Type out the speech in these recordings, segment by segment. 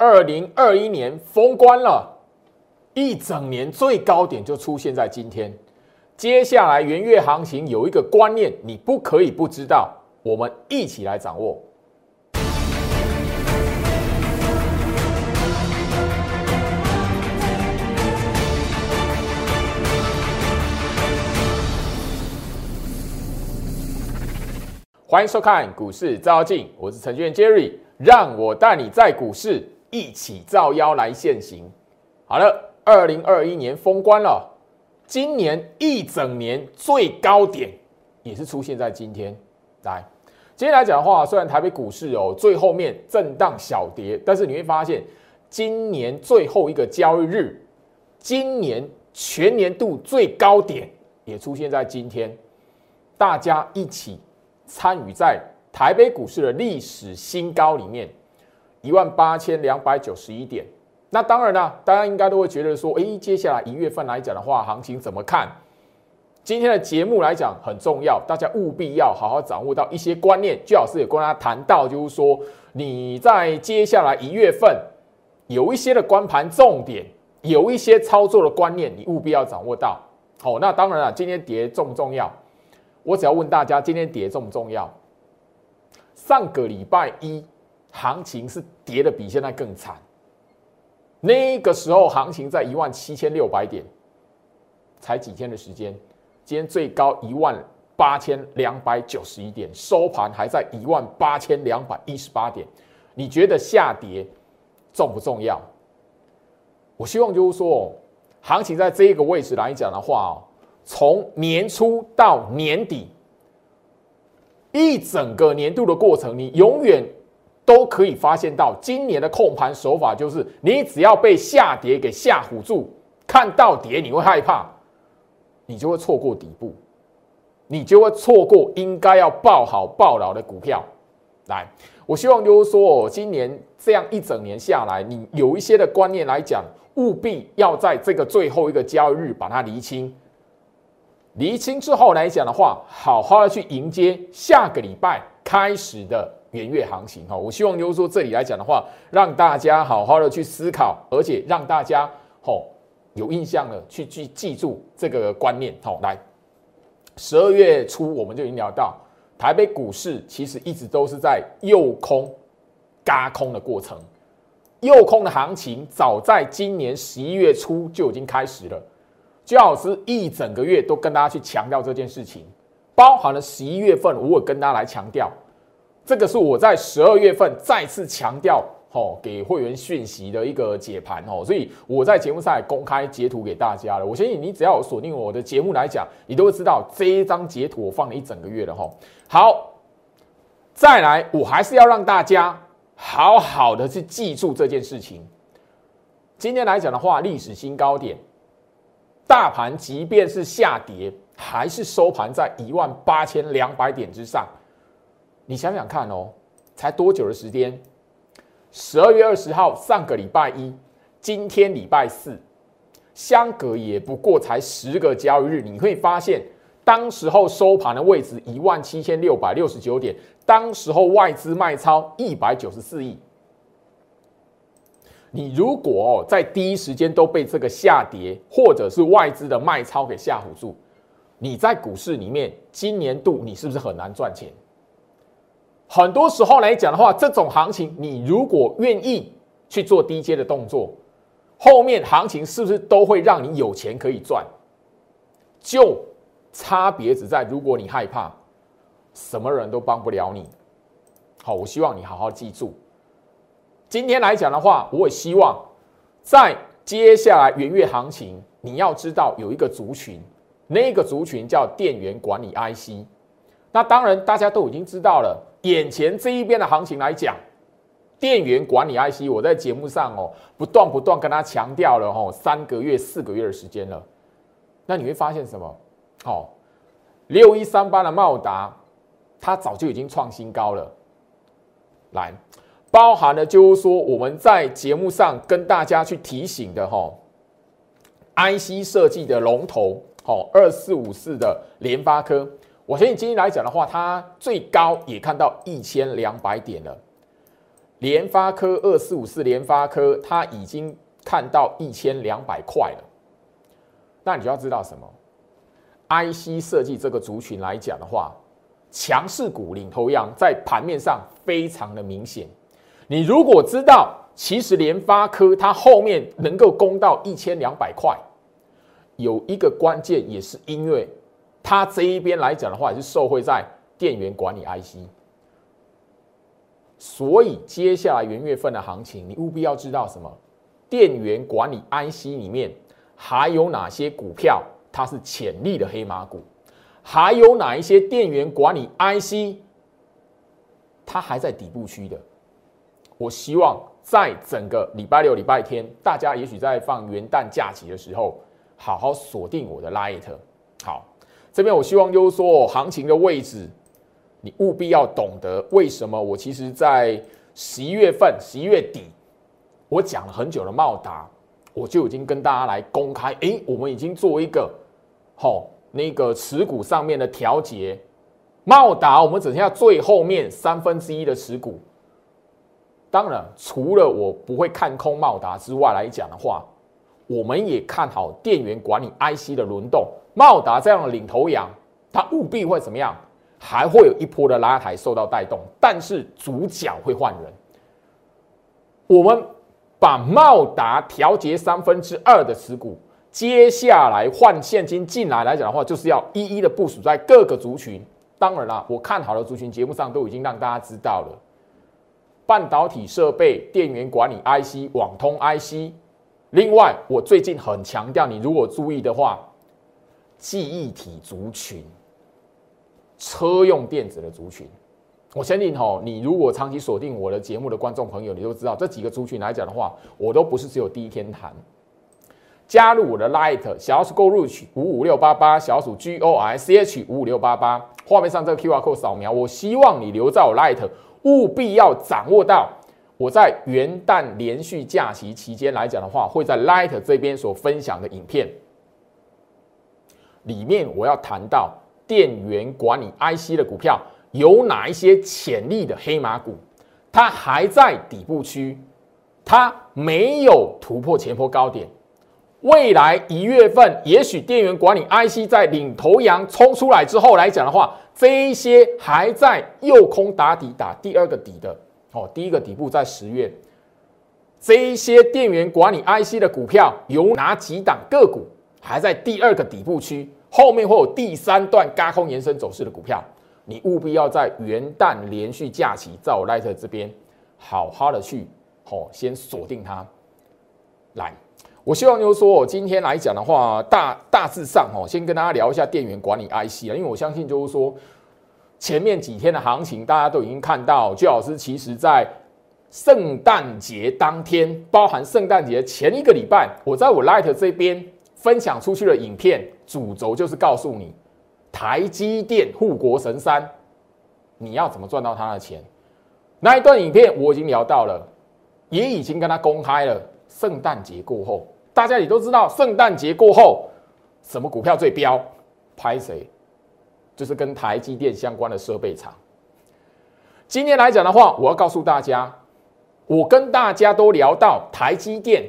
二零二一年封关了，一整年最高点就出现在今天。接下来元月行情有一个观念，你不可以不知道，我们一起来掌握。欢迎收看股市照妖镜，我是程序员 Jerry，让我带你在股市一起照妖来现行。好了，二零二一年封关了，今年一整年最高点也是出现在今天。来，今天来讲的话，虽然台北股市哦最后面震荡小跌，但是你会发现，今年最后一个交易日，今年全年度最高点也出现在今天，大家一起。参与在台北股市的历史新高里面，一万八千两百九十一点。那当然了，大家应该都会觉得说，诶，接下来一月份来讲的话，行情怎么看？今天的节目来讲很重要，大家务必要好好掌握到一些观念。最老师也跟大家谈到，就是说你在接下来一月份有一些的关盘重点，有一些操作的观念，你务必要掌握到。好，那当然了，今天跌重不重要？我只要问大家，今天跌重不重要？上个礼拜一行情是跌的比现在更惨，那个时候行情在一万七千六百点，才几天的时间，今天最高一万八千两百九十一点，收盘还在一万八千两百一十八点。你觉得下跌重不重要？我希望就是说，行情在这个位置来讲的话。从年初到年底，一整个年度的过程，你永远都可以发现到，今年的控盘手法就是，你只要被下跌给吓唬住，看到跌你会害怕，你就会错过底部，你就会错过应该要抱好爆牢的股票。来，我希望就是说，今年这样一整年下来，你有一些的观念来讲，务必要在这个最后一个交易日把它厘清。厘清之后来讲的话，好好的去迎接下个礼拜开始的元月行情哈。我希望就是说这里来讲的话，让大家好好的去思考，而且让大家吼有印象的去去记住这个观念。好，来十二月初我们就已经聊到，台北股市其实一直都是在右空、嘎空的过程，右空的行情早在今年十一月初就已经开始了。焦老师一整个月都跟大家去强调这件事情，包含了十一月份，我也跟大家来强调，这个是我在十二月份再次强调，吼，给会员讯息的一个解盘，吼，所以我在节目上也公开截图给大家了。我相信你只要锁定我的节目来讲，你都会知道这一张截图我放了一整个月了，吼。好，再来，我还是要让大家好好的去记住这件事情。今天来讲的话，历史新高点。大盘即便是下跌，还是收盘在一万八千两百点之上。你想想看哦，才多久的时间？十二月二十号，上个礼拜一，今天礼拜四，相隔也不过才十个交易日。你会发现，当时候收盘的位置一万七千六百六十九点，当时候外资卖超一百九十四亿。你如果在第一时间都被这个下跌或者是外资的卖超给吓唬住，你在股市里面今年度你是不是很难赚钱？很多时候来讲的话，这种行情你如果愿意去做低阶的动作，后面行情是不是都会让你有钱可以赚？就差别只在如果你害怕，什么人都帮不了你。好，我希望你好好记住。今天来讲的话，我也希望在接下来元月行情，你要知道有一个族群，那个族群叫电源管理 IC。那当然大家都已经知道了，眼前这一边的行情来讲，电源管理 IC，我在节目上哦不断不断跟他强调了哦三个月四个月的时间了。那你会发现什么？哦，六一三八的茂达，它早就已经创新高了。来。包含了就是说，我们在节目上跟大家去提醒的哈，IC 设计的龙头，哦，二四五四的联发科，我相信今天来讲的话，它最高也看到一千两百点了。联发科二四五四，联发科它已经看到一千两百块了。那你就要知道什么？IC 设计这个族群来讲的话，强势股领头羊在盘面上非常的明显。你如果知道，其实联发科它后面能够攻到一千两百块，有一个关键也是因为它这一边来讲的话，也是受惠在电源管理 IC。所以接下来元月份的行情，你务必要知道什么？电源管理 IC 里面还有哪些股票它是潜力的黑马股？还有哪一些电源管理 IC 它还在底部区的？我希望在整个礼拜六、礼拜天，大家也许在放元旦假期的时候，好好锁定我的 Light。好，这边我希望就是说行情的位置。你务必要懂得为什么我其实，在十一月份、十一月底，我讲了很久的茂达，我就已经跟大家来公开，哎，我们已经做一个，好那个持股上面的调节，茂达我们只剩下最后面三分之一的持股。当然，除了我不会看空茂达之外来讲的话，我们也看好电源管理 IC 的轮动，茂达这样的领头羊，它务必会怎么样？还会有一波的拉抬受到带动，但是主角会换人。我们把茂达调节三分之二的持股，接下来换现金进来来讲的话，就是要一一的部署在各个族群。当然啦，我看好的族群节目上都已经让大家知道了：半导体设备、电源管理 IC、网通 IC。另外，我最近很强调，你如果注意的话，记忆体族群。车用电子的族群，我相信吼，你如果长期锁定我的节目的观众朋友，你都知道这几个族群来讲的话，我都不是只有第一天谈。加入我的 Light 小鼠 Go Reach 五五六八八，小鼠 G O R C H 五五六八八，画面上这个 QR code 扫描，我希望你留在我 Light，务必要掌握到我在元旦连续假期期间来讲的话，会在 Light 这边所分享的影片里面，我要谈到。电源管理 IC 的股票有哪一些潜力的黑马股？它还在底部区，它没有突破前波高点。未来一月份，也许电源管理 IC 在领头羊冲出来之后来讲的话，这一些还在右空打底打第二个底的哦，第一个底部在十月。这一些电源管理 IC 的股票有哪几档个股还在第二个底部区？后面会有第三段高空延伸走势的股票，你务必要在元旦连续假期，在我 Light 这边好好的去，哦，先锁定它。来，我希望就是说，我今天来讲的话，大大致上，哦，先跟大家聊一下电源管理 IC 啊，因为我相信就是说，前面几天的行情大家都已经看到，巨老师其实在圣诞节当天，包含圣诞节前一个礼拜，我在我 Light 这边。分享出去的影片主轴就是告诉你，台积电护国神山，你要怎么赚到他的钱？那一段影片我已经聊到了，也已经跟他公开了。圣诞节过后，大家也都知道，圣诞节过后什么股票最飙？拍谁？就是跟台积电相关的设备厂。今天来讲的话，我要告诉大家，我跟大家都聊到台积电。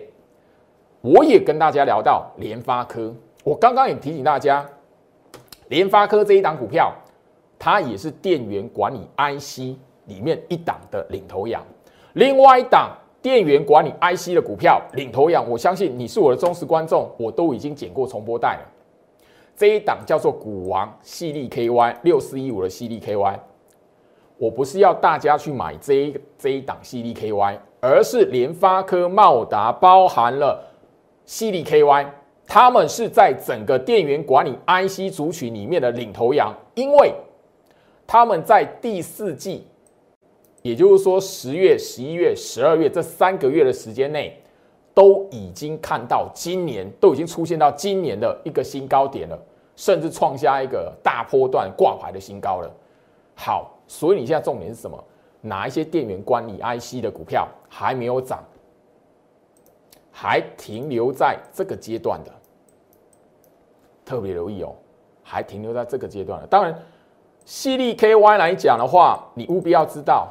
我也跟大家聊到联发科，我刚刚也提醒大家，联发科这一档股票，它也是电源管理 IC 里面一档的领头羊。另外一档电源管理 IC 的股票领头羊，我相信你是我的忠实观众，我都已经剪过重播带了。这一档叫做股王系力 KY 六四一五的系力 KY，我不是要大家去买这一这一档系力 KY，而是联发科、茂达包含了。犀利 KY，他们是在整个电源管理 IC 族群里面的领头羊，因为他们在第四季，也就是说十月、十一月、十二月这三个月的时间内，都已经看到今年都已经出现到今年的一个新高点了，甚至创下一个大波段挂牌的新高了。好，所以你现在重点是什么？哪一些电源管理 IC 的股票还没有涨？还停留在这个阶段的，特别留意哦，还停留在这个阶段的。当然，犀利 KY 来讲的话，你务必要知道，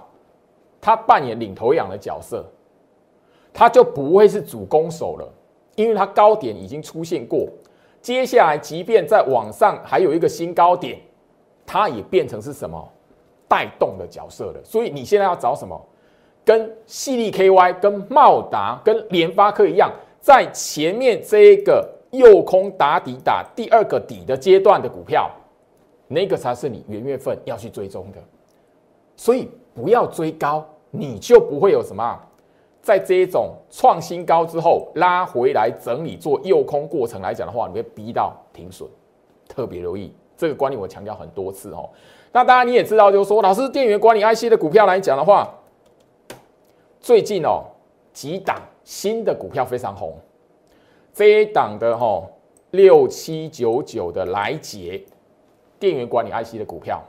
它扮演领头羊的角色，它就不会是主攻手了，因为它高点已经出现过。接下来，即便在往上还有一个新高点，它也变成是什么带动的角色了。所以你现在要找什么？跟细粒 KY、跟茂达、跟联发科一样，在前面这一个右空打底打第二个底的阶段的股票，那个才是你元月份要去追踪的。所以不要追高，你就不会有什么。在这一种创新高之后拉回来整理做右空过程来讲的话，你会逼到停损，特别留意这个观念，我强调很多次哦。那当然你也知道，就是说老师电源管理 IC 的股票来讲的话，最近哦几档新的股票非常红，这一档的哈六七九九的来捷电源管理 IC 的股票，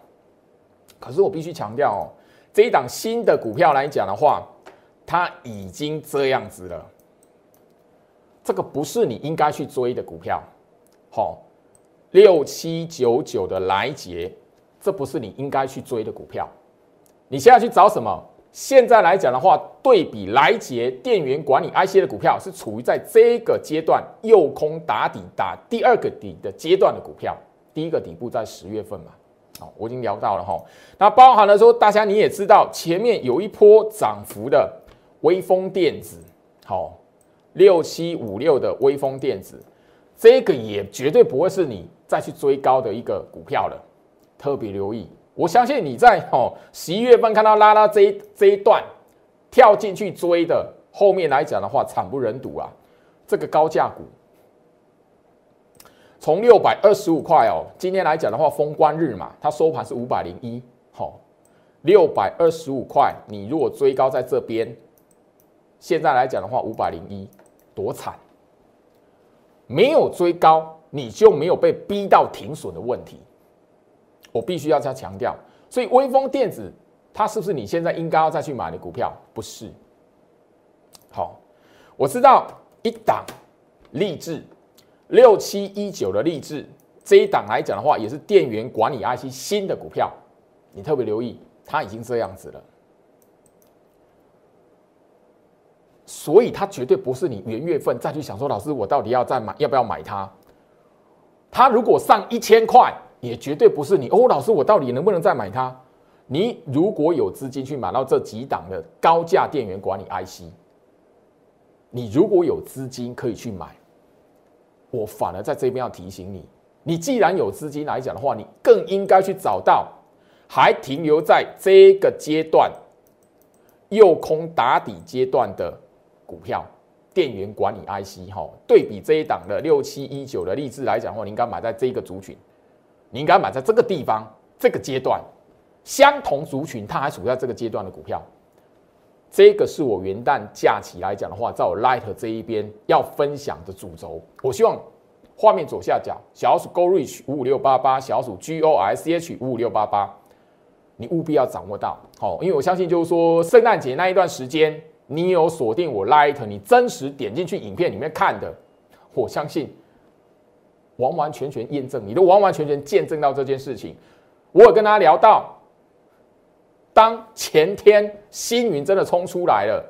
可是我必须强调哦，这一档新的股票来讲的话。它已经这样子了，这个不是你应该去追的股票，好，六七九九的来捷，这不是你应该去追的股票。你现在去找什么？现在来讲的话，对比来捷电源管理 IC 的股票，是处于在这个阶段右空打底打第二个底的阶段的股票。第一个底部在十月份嘛，好，我已经聊到了哈。那包含了说，大家你也知道，前面有一波涨幅的。微风电子，好，六七五六的微风电子，这个也绝对不会是你再去追高的一个股票了，特别留意。我相信你在哦十一月份看到拉拉这一这一段跳进去追的，后面来讲的话惨不忍睹啊！这个高价股从六百二十五块哦，今天来讲的话封关日嘛，它收盘是五百零一，好，六百二十五块，你如果追高在这边。现在来讲的话，五百零一多惨，没有追高，你就没有被逼到停损的问题。我必须要再强调，所以微风电子它是不是你现在应该要再去买的股票？不是。好，我知道一档励志六七一九的励志这一档来讲的话，也是电源管理 IC 新的股票，你特别留意，它已经这样子了。所以它绝对不是你元月份再去想说，老师我到底要再买，要不要买它？它如果上一千块，也绝对不是你哦，老师我到底能不能再买它？你如果有资金去买到这几档的高价电源管理 IC，你如果有资金可以去买，我反而在这边要提醒你，你既然有资金来讲的话，你更应该去找到还停留在这个阶段右空打底阶段的。股票电源管理 IC 哈，对比这一档的六七一九的励志来讲的话，你应该买在这个族群，你应该买在这个地方这个阶段，相同族群它还处在这个阶段的股票，这个是我元旦假期来讲的话，在我 Light 这一边要分享的主轴。我希望画面左下角小鼠 Go Reach 五五六八八，小鼠 G O S H 五五六八八，你务必要掌握到好，因为我相信就是说圣诞节那一段时间。你有锁定我 Light，你真实点进去影片里面看的，我相信完完全全验证，你都完完全全见证到这件事情。我有跟他聊到，当前天星云真的冲出来了，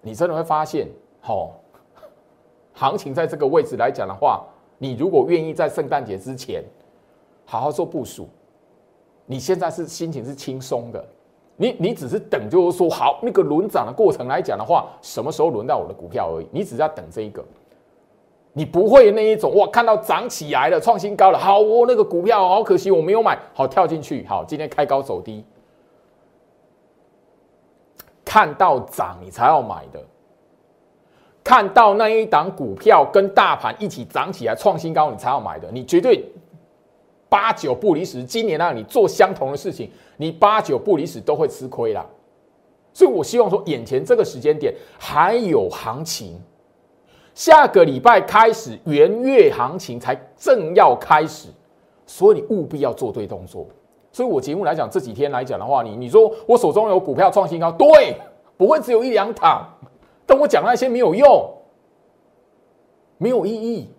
你真的会发现，哦，行情在这个位置来讲的话，你如果愿意在圣诞节之前好好做部署，你现在是心情是轻松的。你你只是等，就是说好那个轮涨的过程来讲的话，什么时候轮到我的股票而已。你只是要等这一个，你不会那一种哇，看到涨起来了，创新高了，好哦，那个股票好可惜我没有买，好跳进去，好今天开高走低，看到涨你才要买的，看到那一档股票跟大盘一起涨起来创新高你才要买的，你绝对。八九不离十，今年让你做相同的事情，你八九不离十都会吃亏啦。所以我希望说，眼前这个时间点还有行情，下个礼拜开始元月行情才正要开始，所以你务必要做对动作。所以我节目来讲，这几天来讲的话，你你说我手中有股票创新高，对，不会只有一两档，但我讲那些没有用，没有意义。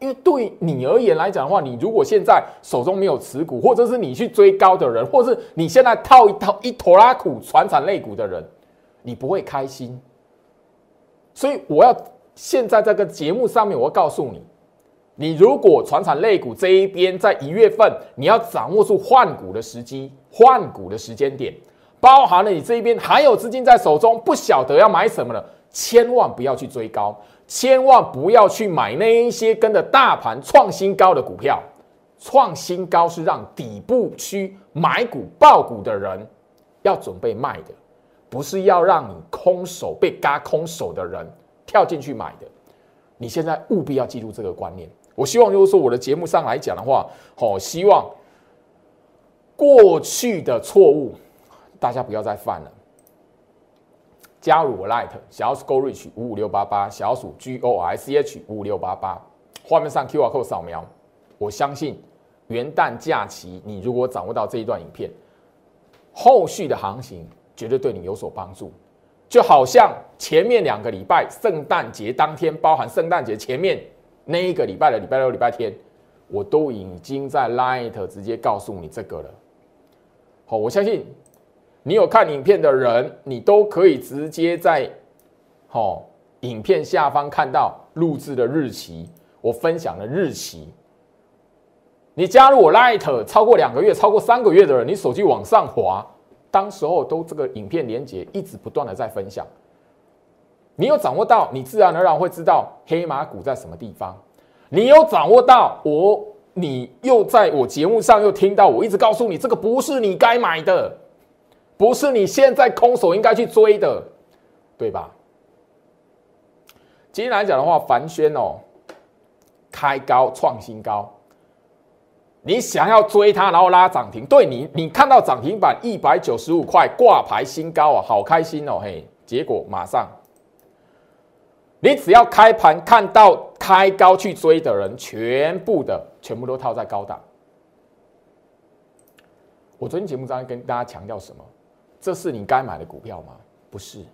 因为对你而言来讲的话，你如果现在手中没有持股，或者是你去追高的人，或者是你现在套一套一坨拉苦传产类股的人，你不会开心。所以我要现在这个节目上面，我告诉你，你如果传产类股这一边在一月份，你要掌握住换股的时机、换股的时间点，包含了你这一边还有资金在手中，不晓得要买什么了，千万不要去追高。千万不要去买那一些跟着大盘创新高的股票，创新高是让底部区买股爆股的人要准备卖的，不是要让你空手被嘎空手的人跳进去买的。你现在务必要记住这个观念。我希望就是说，我的节目上来讲的话，好，希望过去的错误大家不要再犯了。加入我 Light 小鼠 Go Reach 五五六八八小鼠 G O R C H 五五六八八，画面上 QR code 扫描。我相信元旦假期，你如果掌握到这一段影片，后续的行情绝对对你有所帮助。就好像前面两个礼拜，圣诞节当天，包含圣诞节前面那一个礼拜的礼拜六、礼拜天，我都已经在 Light 直接告诉你这个了。好，我相信。你有看影片的人，你都可以直接在，哦，影片下方看到录制的日期，我分享的日期。你加入我 Light 超过两个月、超过三个月的人，你手机往上滑，当时候都这个影片连接一直不断的在分享。你有掌握到，你自然而然会知道黑马股在什么地方。你有掌握到，我你又在我节目上又听到，我一直告诉你，这个不是你该买的。不是你现在空手应该去追的，对吧？今天来讲的话，凡轩哦，开高创新高，你想要追它，然后拉涨停，对你，你看到涨停板一百九十五块挂牌新高啊，好开心哦，嘿！结果马上，你只要开盘看到开高去追的人，全部的全部都套在高档。我昨天节目中跟大家强调什么？这是你该买的股票吗？不是，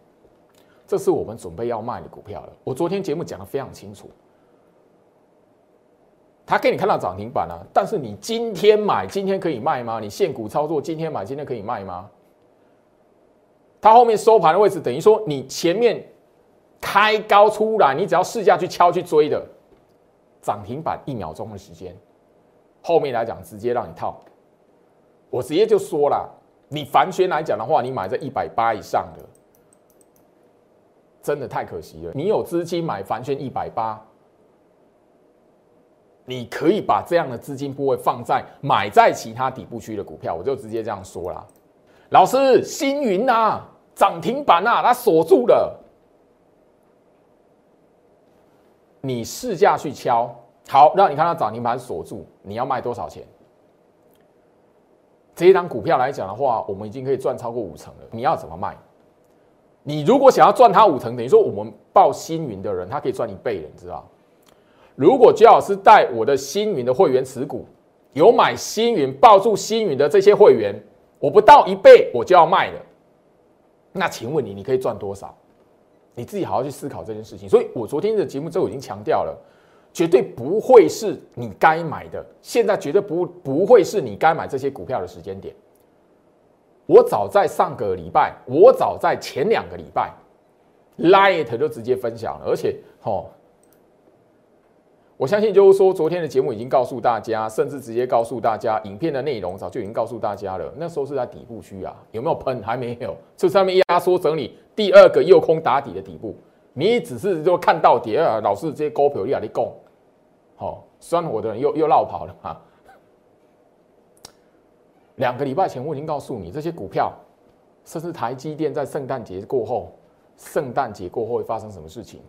这是我们准备要卖的股票了。我昨天节目讲的非常清楚，他给你看到涨停板了，但是你今天买，今天可以卖吗？你现股操作，今天买，今天可以卖吗？它后面收盘的位置，等于说你前面开高出来，你只要试价去敲去追的涨停板，一秒钟的时间，后面来讲直接让你套，我直接就说了。你凡轩来讲的话，你买在一百八以上的，真的太可惜了。你有资金买凡轩一百八，你可以把这样的资金部位放在买在其他底部区的股票，我就直接这样说了。老师，星云呐，涨停板呐，它锁住了，你试价去敲，好，让你看到涨停板锁住，你要卖多少钱？这一张股票来讲的话，我们已经可以赚超过五成了。你要怎么卖？你如果想要赚它五成，等于说我们报星云的人，他可以赚一倍了，你知道？如果焦老师带我的星云的会员持股，有买星云抱住星云的这些会员，我不到一倍我就要卖了。那请问你，你可以赚多少？你自己好好去思考这件事情。所以我昨天的节目之后已经强调了。绝对不会是你该买的，现在绝对不不会是你该买这些股票的时间点。我早在上个礼拜，我早在前两个礼拜，Light 就直接分享了，而且，哦，我相信就是说，昨天的节目已经告诉大家，甚至直接告诉大家，影片的内容早就已经告诉大家了。那时候是在底部区啊，有没有喷？还没有，这上面压缩整理第二个右空打底的底部。你只是就看到底啊，老是这些股票你啊，你讲，好酸我的人又又绕跑了啊！两个礼拜前我已经告诉你，这些股票，甚至台积电在圣诞节过后，圣诞节过后会发生什么事情？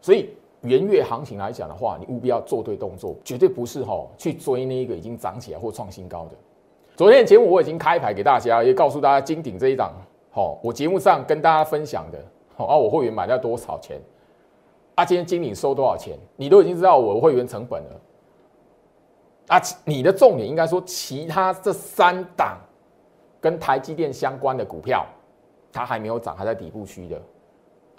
所以元月行情来讲的话，你务必要做对动作，绝对不是哈去追那一个已经涨起来或创新高的。昨天的节目我已经开牌给大家，也告诉大家金鼎这一档。好，我节目上跟大家分享的，好啊，我会员买到多少钱？啊，今天经理收多少钱？你都已经知道我会员成本了。啊，你的重点应该说，其他这三档跟台积电相关的股票，它还没有涨，还在底部区的。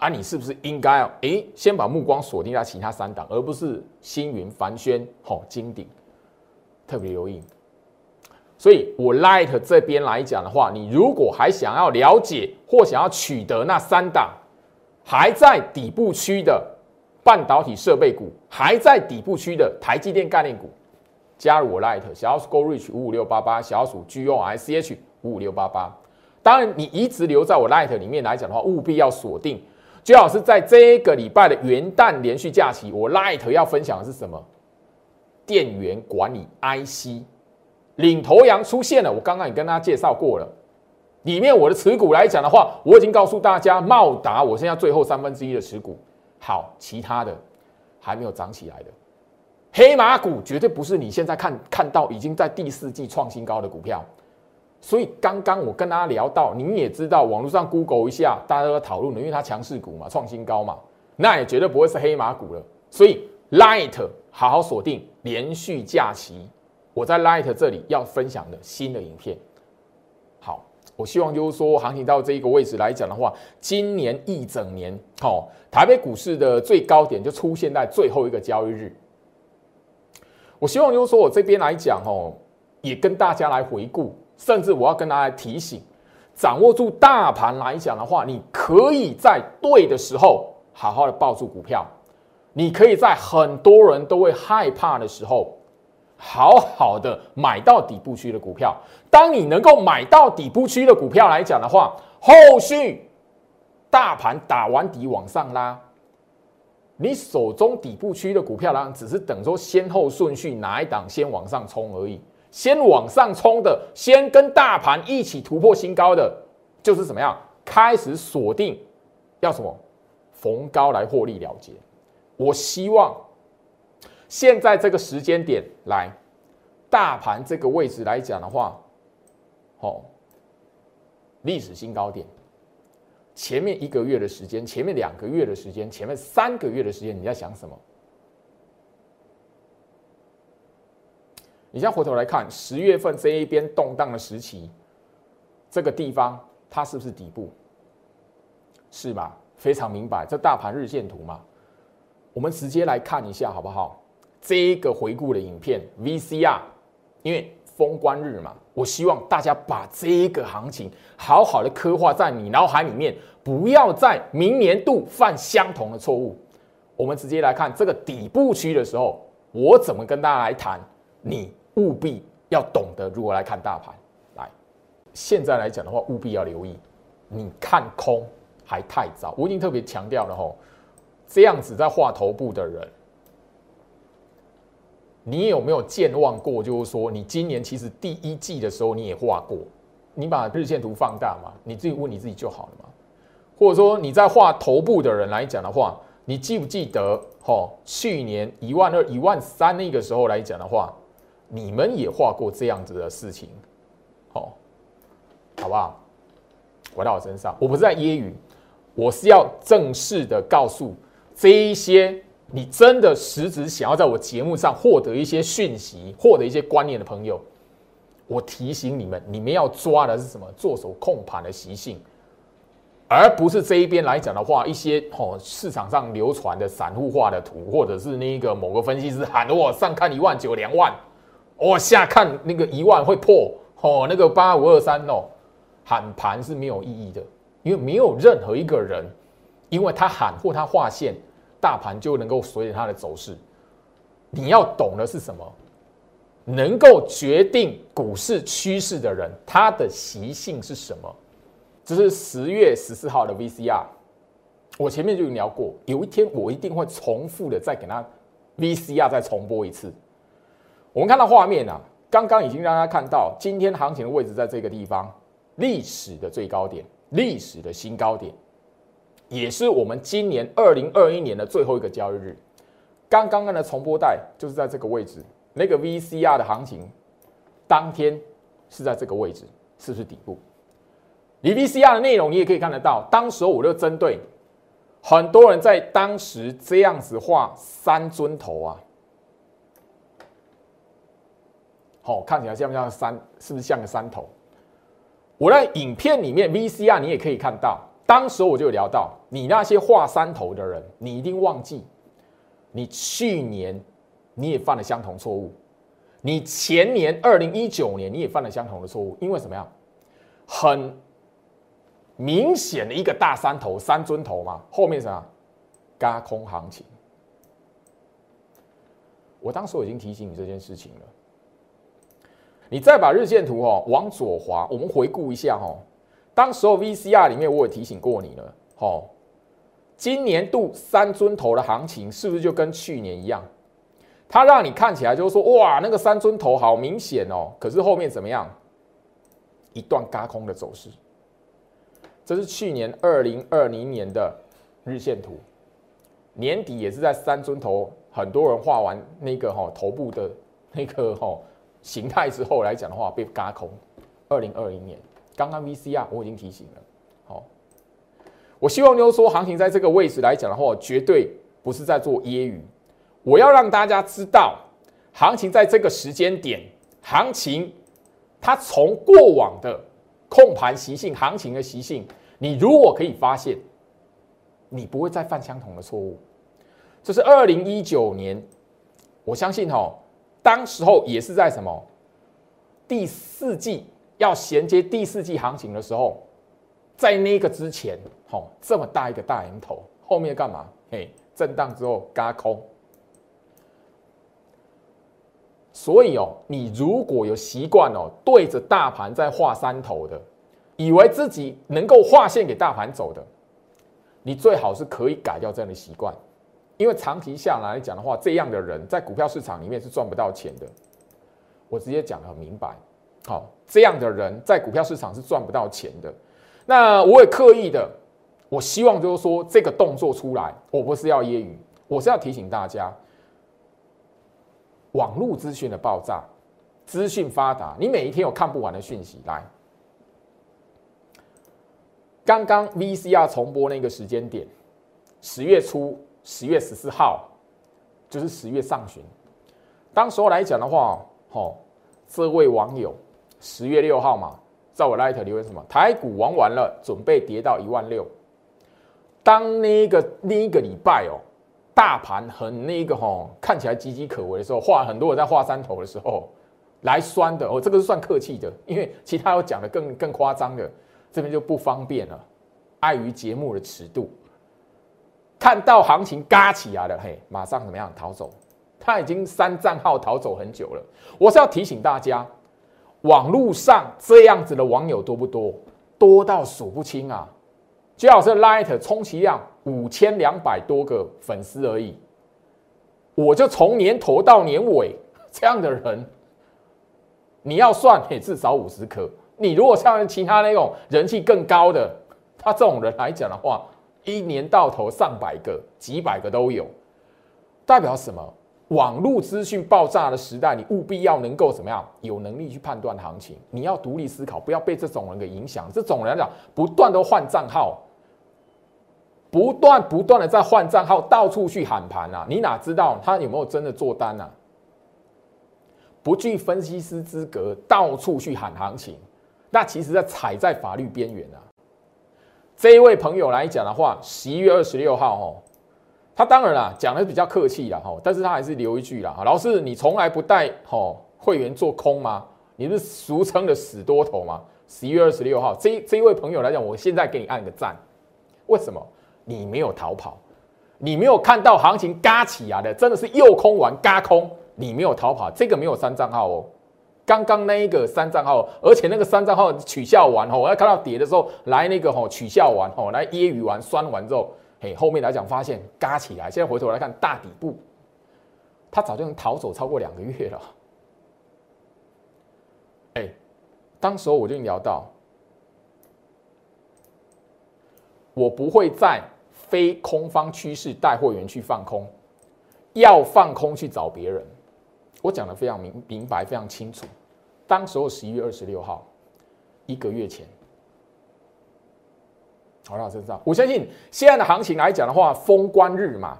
啊，你是不是应该哎先把目光锁定在其他三档，而不是星云、凡轩、好金鼎，特别留意。所以，我 Light 这边来讲的话，你如果还想要了解或想要取得那三档还在底部区的半导体设备股，还在底部区的台积电概念股，加入我 Light 小鼠 Go Reach 五五六八八，小鼠 G O I C H 五五六八八。当然，你一直留在我 Light 里面来讲的话，务必要锁定。最好是在这个礼拜的元旦连续假期，我 Light 要分享的是什么？电源管理 IC 领头羊出现了。我刚刚也跟大家介绍过了，里面我的持股来讲的话，我已经告诉大家，茂达我剩下最后三分之一的持股。好，其他的还没有涨起来的黑马股，绝对不是你现在看看到已经在第四季创新高的股票。所以刚刚我跟大家聊到，你也知道，网络上 Google 一下，大家都在讨论的，因为它强势股嘛，创新高嘛，那也绝对不会是黑马股了。所以 Light 好好锁定连续假期，我在 Light 这里要分享的新的影片。好，我希望就是说，行情到这一个位置来讲的话，今年一整年，哦，台北股市的最高点就出现在最后一个交易日。我希望就是说我这边来讲，哦，也跟大家来回顾。甚至我要跟大家提醒，掌握住大盘来讲的话，你可以在对的时候好好的抱住股票，你可以在很多人都会害怕的时候，好好的买到底部区的股票。当你能够买到底部区的股票来讲的话，后续大盘打完底往上拉，你手中底部区的股票呢，只是等说先后顺序哪一档先往上冲而已。先往上冲的，先跟大盘一起突破新高的，就是怎么样？开始锁定要什么？逢高来获利了结。我希望现在这个时间点来，大盘这个位置来讲的话，好，历史新高点。前面一个月的时间，前面两个月的时间，前面三个月的时间，你在想什么？你现在回头来看，十月份这一边动荡的时期，这个地方它是不是底部？是吧？非常明白，这大盘日线图嘛。我们直接来看一下好不好？这一个回顾的影片 VCR，因为封关日嘛，我希望大家把这一个行情好好的刻画在你脑海里面，不要在明年度犯相同的错误。我们直接来看这个底部区的时候，我怎么跟大家来谈你。务必要懂得如何来看大盘。来，现在来讲的话，务必要留意，你看空还太早。我已经特别强调了吼，这样子在画头部的人，你有没有健忘过？就是说，你今年其实第一季的时候你也画过，你把日线图放大嘛，你自己问你自己就好了嘛。或者说你在画头部的人来讲的话，你记不记得吼？去年一万二、一万三那个时候来讲的话。你们也画过这样子的事情，好，好不好？回到我身上，我不是在揶揄，我是要正式的告诉这一些你真的实质想要在我节目上获得一些讯息、获得一些观念的朋友，我提醒你们，你们要抓的是什么？做手控盘的习性，而不是这一边来讲的话，一些哦市场上流传的散户化的图，或者是那个某个分析师喊我上看一万九两万。我下看那个一万会破哦，那个八五二三哦，喊盘是没有意义的，因为没有任何一个人，因为他喊或他划线，大盘就能够随着他的走势。你要懂的是什么？能够决定股市趋势的人，他的习性是什么？这是十月十四号的 VCR，我前面就有聊过，有一天我一定会重复的再给他 VCR 再重播一次。我们看到画面啊，刚刚已经让大家看到今天行情的位置在这个地方，历史的最高点，历史的新高点，也是我们今年二零二一年的最后一个交易日。刚刚的重播带就是在这个位置，那个 VCR 的行情当天是在这个位置，是不是底部？你 VCR 的内容你也可以看得到，当时我就针对很多人在当时这样子画三尊头啊。好，看起来像不像山？是不是像个山头？我在影片里面 VCR，你也可以看到当时我就聊到，你那些画山头的人，你一定忘记，你去年你也犯了相同错误，你前年二零一九年你也犯了相同的错误，因为什么样？很明显的一个大山头、三尊头嘛，后面什么？嘎空行情。我当时我已经提醒你这件事情了。你再把日线图哦往左滑，我们回顾一下哦。当时 VCR 里面我也提醒过你了，哦，今年度三尊头的行情是不是就跟去年一样？它让你看起来就是说，哇，那个三尊头好明显哦。可是后面怎么样？一段嘎空的走势。这是去年二零二零年的日线图，年底也是在三尊头，很多人画完那个哈头部的那个哈形态之后来讲的话，被嘎空。二零二零年，刚刚 VCR 我已经提醒了，好，我希望就是说，行情在这个位置来讲的话，绝对不是在做揶揄，我要让大家知道，行情在这个时间点，行情它从过往的。控盘习性、行情的习性，你如果可以发现，你不会再犯相同的错误。这是二零一九年，我相信哈，当时候也是在什么第四季要衔接第四季行情的时候，在那个之前，哈，这么大一个大圆头，后面干嘛？嘿，震荡之后嘎空。所以哦，你如果有习惯哦，对着大盘在画山头的，以为自己能够画线给大盘走的，你最好是可以改掉这样的习惯，因为长期下来讲的话，这样的人在股票市场里面是赚不到钱的。我直接讲的很明白，好，这样的人在股票市场是赚不到钱的。那我也刻意的，我希望就是说这个动作出来，我不是要揶揄，我是要提醒大家。网络资讯的爆炸，资讯发达，你每一天有看不完的讯息。来，刚刚 VCR 重播那个时间点，十月初，十月十四号，就是十月上旬。当时候来讲的话，哦，这位网友十月六号嘛，在我 Light 留言什么？台股玩完了，准备跌到一万六。当那个那一个礼拜哦。大盘很那个哈，看起来岌岌可危的时候，画很多人在画山头的时候，来酸的哦，这个是算客气的，因为其他要讲的更更夸张的，这边就不方便了，碍于节目的尺度。看到行情嘎起来了，嘿，马上怎么样逃走？他已经删账号逃走很久了。我是要提醒大家，网络上这样子的网友多不多？多到数不清啊！最好是 Light 充其量。五千两百多个粉丝而已，我就从年头到年尾这样的人，你要算也至少五十颗。你如果像其他那种人气更高的，他这种人来讲的话，一年到头上百个、几百个都有，代表什么？网络资讯爆炸的时代，你务必要能够怎么样？有能力去判断行情，你要独立思考，不要被这种人给影响。这种人讲不断的换账号。不断不断的在换账号，到处去喊盘啊！你哪知道他有没有真的做单啊？不具分析师资格，到处去喊行情，那其实在踩在法律边缘啊！这一位朋友来讲的话，十一月二十六号哦，他当然啦讲的比较客气了哈，但是他还是留一句啦，老师，你从来不带哦会员做空吗？你是俗称的死多头吗？十一月二十六号，这这一位朋友来讲，我现在给你按个赞，为什么？你没有逃跑，你没有看到行情嘎起来的，真的是又空完嘎空，你没有逃跑，这个没有三账号哦。刚刚那一个三账号，而且那个三账号取笑完哦，我要看到跌的时候来那个吼取笑完哦，来揶揄完酸完之后，嘿，后面来讲发现嘎起来，现在回头来看大底部，他早就能逃走超过两个月了。哎，当时候我就聊到，我不会在。非空方趋势带货员去放空，要放空去找别人。我讲的非常明明白，非常清楚。当时候十一月二十六号，一个月前，好了，知道。我相信现在的行情来讲的话，封关日嘛，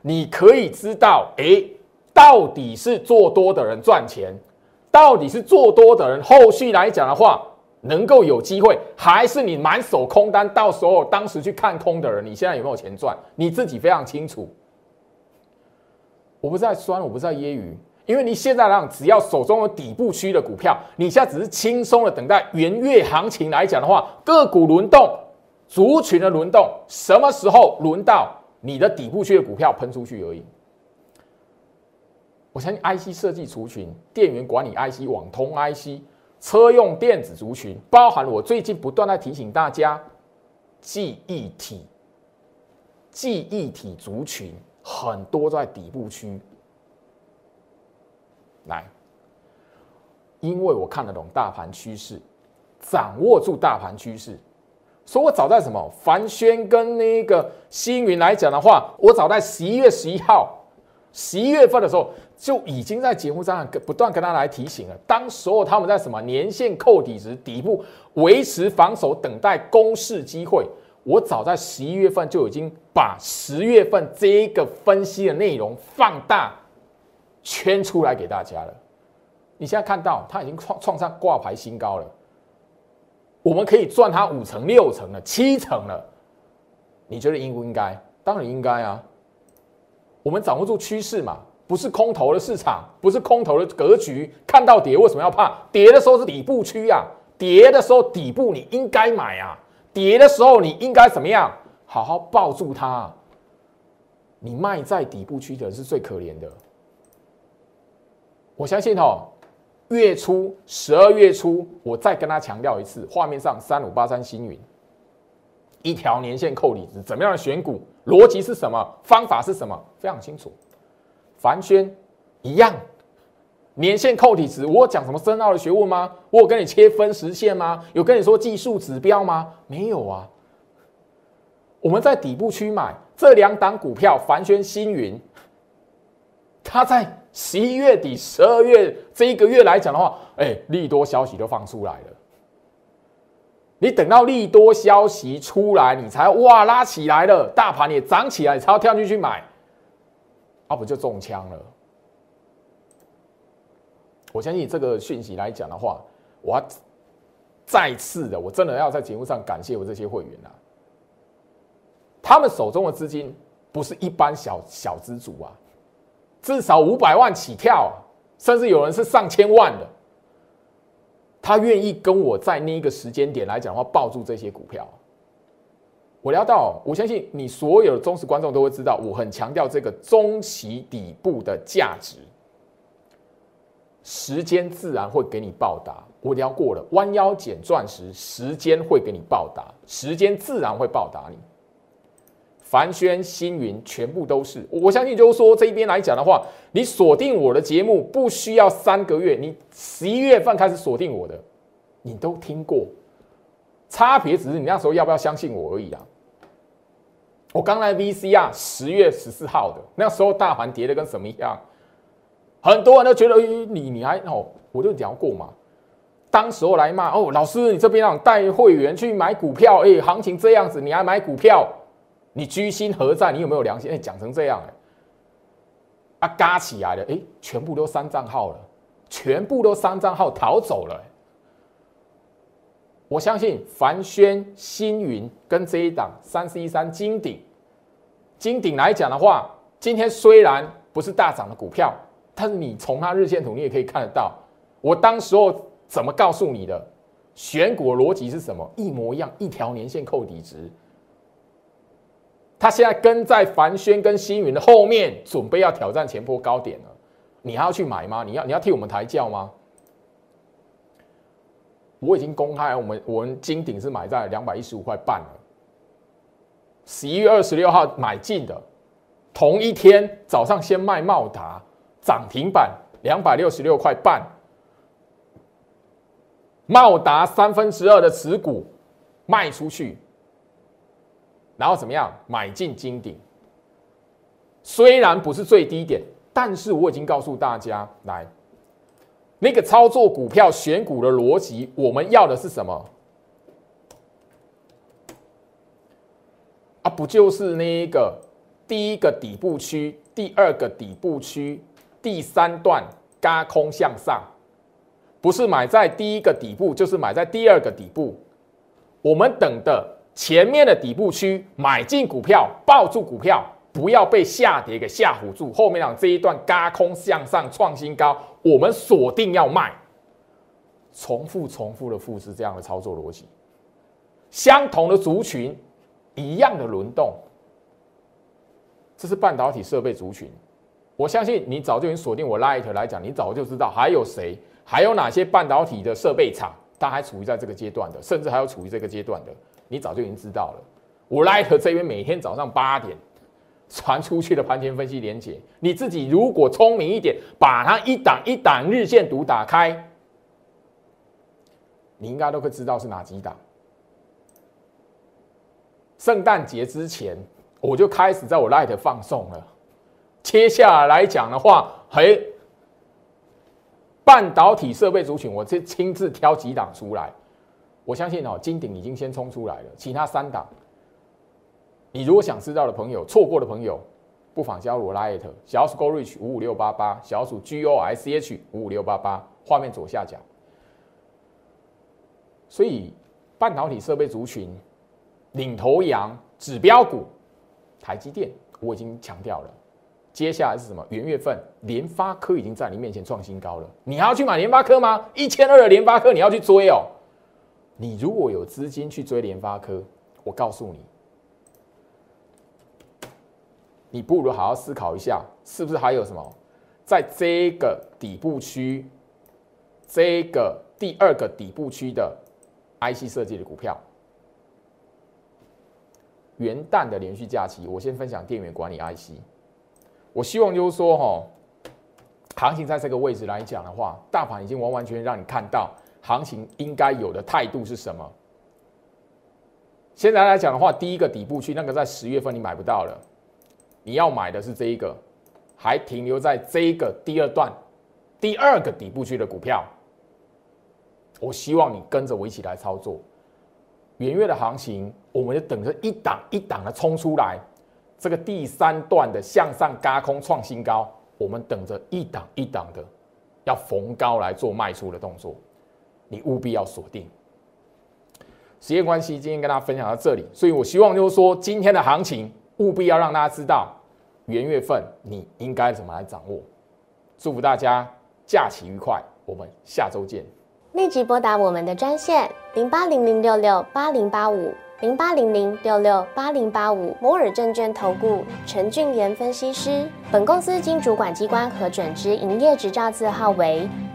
你可以知道，哎，到底是做多的人赚钱，到底是做多的人后续来讲的话，能够有机会，还是你满手空单？到时候当时去看空的人，你现在有没有钱赚？你自己非常清楚。我不是在酸，我不是在揶揄，因为你现在让只要手中有底部区的股票，你现在只是轻松的等待元月行情来讲的话，个股轮动、族群的轮动，什么时候轮到你的底部区的股票喷出去而已。我相信 IC 设计族群、电源管理 IC、网通 IC。车用电子族群包含了我最近不断在提醒大家，记忆体、记忆体族群很多在底部区。来，因为我看得懂大盘趋势，掌握住大盘趋势，所以我早在什么凡轩跟那个星云来讲的话，我早在十一月十一号。十一月份的时候就已经在节目上跟不断跟他来提醒了。当时候他们在什么年线扣底值底部维持防守，等待攻势机会。我早在十一月份就已经把十月份这一个分析的内容放大圈出来给大家了。你现在看到它已经创创上挂牌新高了，我们可以赚它五成、六成了、七成了。你觉得应不应该？当然应该啊。我们掌握住趋势嘛，不是空头的市场，不是空头的格局。看到跌为什么要怕？跌的时候是底部区啊，跌的时候底部你应该买啊，跌的时候你应该怎么样？好好抱住它。你卖在底部区的人是最可怜的。我相信哦，月初十二月初，我再跟他强调一次，画面上三五八三星云。一条年线扣底值，怎么样的选股逻辑是什么？方法是什么？非常清楚。凡轩一样，年线扣底值，我讲什么深奥的学问吗？我有跟你切分时线吗？有跟你说技术指标吗？没有啊。我们在底部区买这两档股票，凡轩、星云，它在十一月底、十二月这一个月来讲的话，哎，利多消息都放出来了。你等到利多消息出来，你才哇拉起来了，大盘也涨起来，才要跳进去买，啊不就中枪了？我相信这个讯息来讲的话，我再次的，我真的要在节目上感谢我这些会员啊，他们手中的资金不是一般小小资主啊，至少五百万起跳，甚至有人是上千万的。他愿意跟我在那一个时间点来讲的话，抱住这些股票。我聊到，我相信你所有的忠实观众都会知道，我很强调这个中期底部的价值，时间自然会给你报答。我聊过了，弯腰捡钻石，时间会给你报答，时间自然会报答你。凡轩、星云全部都是，我相信就是说这一边来讲的话，你锁定我的节目不需要三个月，你十一月份开始锁定我的，你都听过，差别只是你那时候要不要相信我而已啊。我刚来 VC 啊，十月十四号的那时候大盘跌的跟什么一样，很多人都觉得，你你还哦，我就聊过嘛，当时候来骂哦，老师你这边让带会员去买股票，哎，行情这样子你还买股票？你居心何在？你有没有良心？哎，讲成这样，哎，啊，嘎起来了，哎，全部都删账号了，全部都删账号逃走了。我相信凡轩、星云跟这一档三四一三金鼎，金鼎来讲的话，今天虽然不是大涨的股票，但是你从它日线图你也可以看得到，我当时候怎么告诉你的选股逻辑是什么？一模一样，一条年线扣底值。他现在跟在凡轩跟星云的后面，准备要挑战前波高点了。你还要去买吗？你要你要替我们抬轿吗？我已经公开，我们我们金鼎是买在两百一十五块半了。十一月二十六号买进的，同一天早上先卖茂达涨停板两百六十六块半，茂达三分之二的持股卖出去。然后怎么样？买进金顶，虽然不是最低点，但是我已经告诉大家，来，那个操作股票选股的逻辑，我们要的是什么？啊，不就是那一个第一个底部区，第二个底部区，第三段嘎空向上，不是买在第一个底部，就是买在第二个底部。我们等的前面的底部区买进股票，抱住股票，不要被下跌给吓唬住。后面讲这一段嘎空向上创新高，我们锁定要卖。重复重复的复制这样的操作逻辑，相同的族群，一样的轮动。这是半导体设备族群，我相信你早就已经锁定我 Light 来讲，你早就知道还有谁，还有哪些半导体的设备厂，它还处于在这个阶段的，甚至还有处于这个阶段的，你早就已经知道了。我 Light 这边每天早上八点传出去的盘前分析连结，你自己如果聪明一点，把它一档一档日线图打开，你应该都会知道是哪几档。圣诞节之前。我就开始在我 Light 放送了。接下来讲的话，嘿，半导体设备族群，我这亲自挑几档出来。我相信哦，金鼎已经先冲出来了，其他三档，你如果想知道的朋友，错过的朋友，不妨加入我 Light 小鼠 Go Reach 五五六八八，小鼠 G O S H 五五六八八，画面左下角。所以半导体设备族群领头羊指标股。台积电我已经强调了，接下来是什么？元月份联发科已经在你面前创新高了，你还要去买联发科吗？一千二的联发科你要去追哦。你如果有资金去追联发科，我告诉你，你不如好好思考一下，是不是还有什么在这个底部区，这个第二个底部区的 IC 设计的股票？元旦的连续假期，我先分享电源管理 IC。我希望就是说，哈，行情在这个位置来讲的话，大盘已经完完全全让你看到行情应该有的态度是什么。现在来讲的话，第一个底部区那个在十月份你买不到了，你要买的是这一个，还停留在这一个第二段第二个底部区的股票。我希望你跟着我一起来操作。元月的行情，我们就等着一档一档的冲出来。这个第三段的向上嘎空创新高，我们等着一档一档的要逢高来做卖出的动作，你务必要锁定。时间关系，今天跟大家分享到这里，所以我希望就是说，今天的行情务必要让大家知道元月份你应该怎么来掌握。祝福大家假期愉快，我们下周见。立即拨打我们的专线零八零零六六八零八五零八零零六六八零八五摩尔证券投顾陈俊言分析师。本公司经主管机关核准之营业执照字号为